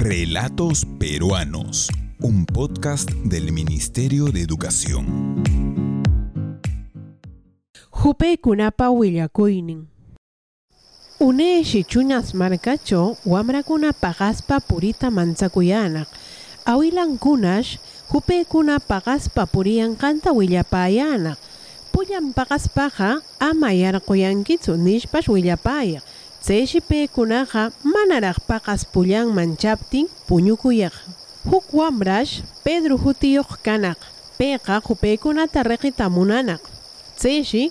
Relatos Peruanos, un podcast del Ministerio de Educación. Jupe kunapa willakuynin. Une shichuñas marcacho, wamrakuna pagaspa purita manchakuyanak. Awilankunash, jupe kuna pagaspa purian kanta willapayanak. Pullan pagaspaja, ama yarquyankitsu nishpash willapayak. Tseshi pekunaqa manaraq paqas pullan manchaptin puñukuyaq. Huk wamrash Pedro hutiyuq kanaq. Peqa hupekunata reqita munanaq. Tseshi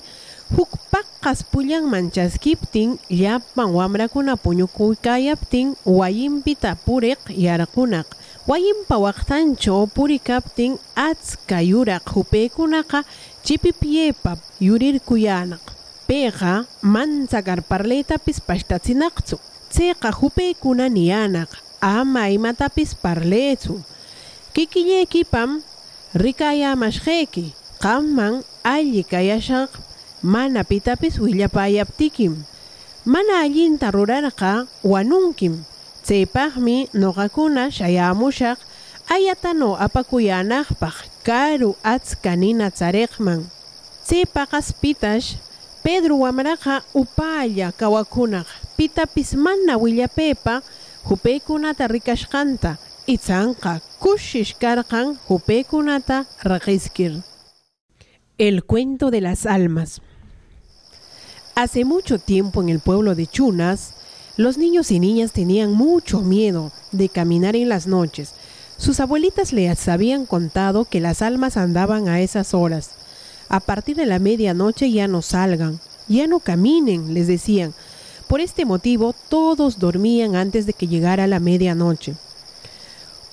huk paqas pullan manchaskiptin llapan wamrakuna puñukuykayaptin wayimpita puriq yarqunaq. Wayimpa waqtancho purikaptin atska yuraq hupekunaqa chipipiepa yurirkuyanaq. Peqa mansagar parlaytapis pashtatsinaqtsu. Tseqa hupeykuna niyanaq ama imatapis parlaytsu. Kikillaykipam rikayamashqayki qamman alli kayashaq mana pitapis willapayaptikim. Mana allinta rurarqa wanunkim. Tsaypaqmi nuqakuna shayamushaq ayatano apakuyanaqpaq karu atska nina tsariqman. Tsaypaqas pitash Pedro wamraqa upalla kawakunaq pitapis mana willapepa hupaykunata rikashqanta itzanqa kushish karqan hupaykunata raqiskir. El cuento de las almas. Hace mucho tiempo en el pueblo de Chunas, los niños y niñas tenían mucho miedo de caminar en las noches. Sus abuelitas les habían contado que las almas andaban a esas horas. A partir de la medianoche ya no salgan, ya no caminen, les decían. Por este motivo todos dormían antes de que llegara la medianoche.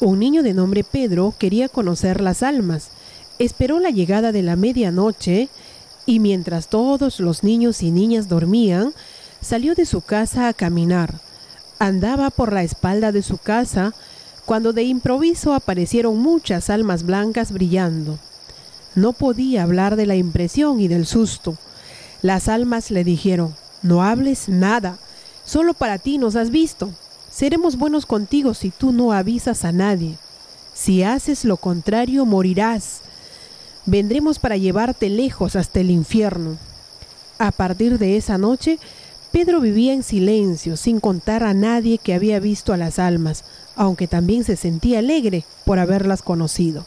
Un niño de nombre Pedro quería conocer las almas. Esperó la llegada de la medianoche y mientras todos los niños y niñas dormían, salió de su casa a caminar. Andaba por la espalda de su casa cuando de improviso aparecieron muchas almas blancas brillando. No podía hablar de la impresión y del susto. Las almas le dijeron, no hables nada, solo para ti nos has visto. Seremos buenos contigo si tú no avisas a nadie. Si haces lo contrario, morirás. Vendremos para llevarte lejos hasta el infierno. A partir de esa noche, Pedro vivía en silencio, sin contar a nadie que había visto a las almas, aunque también se sentía alegre por haberlas conocido.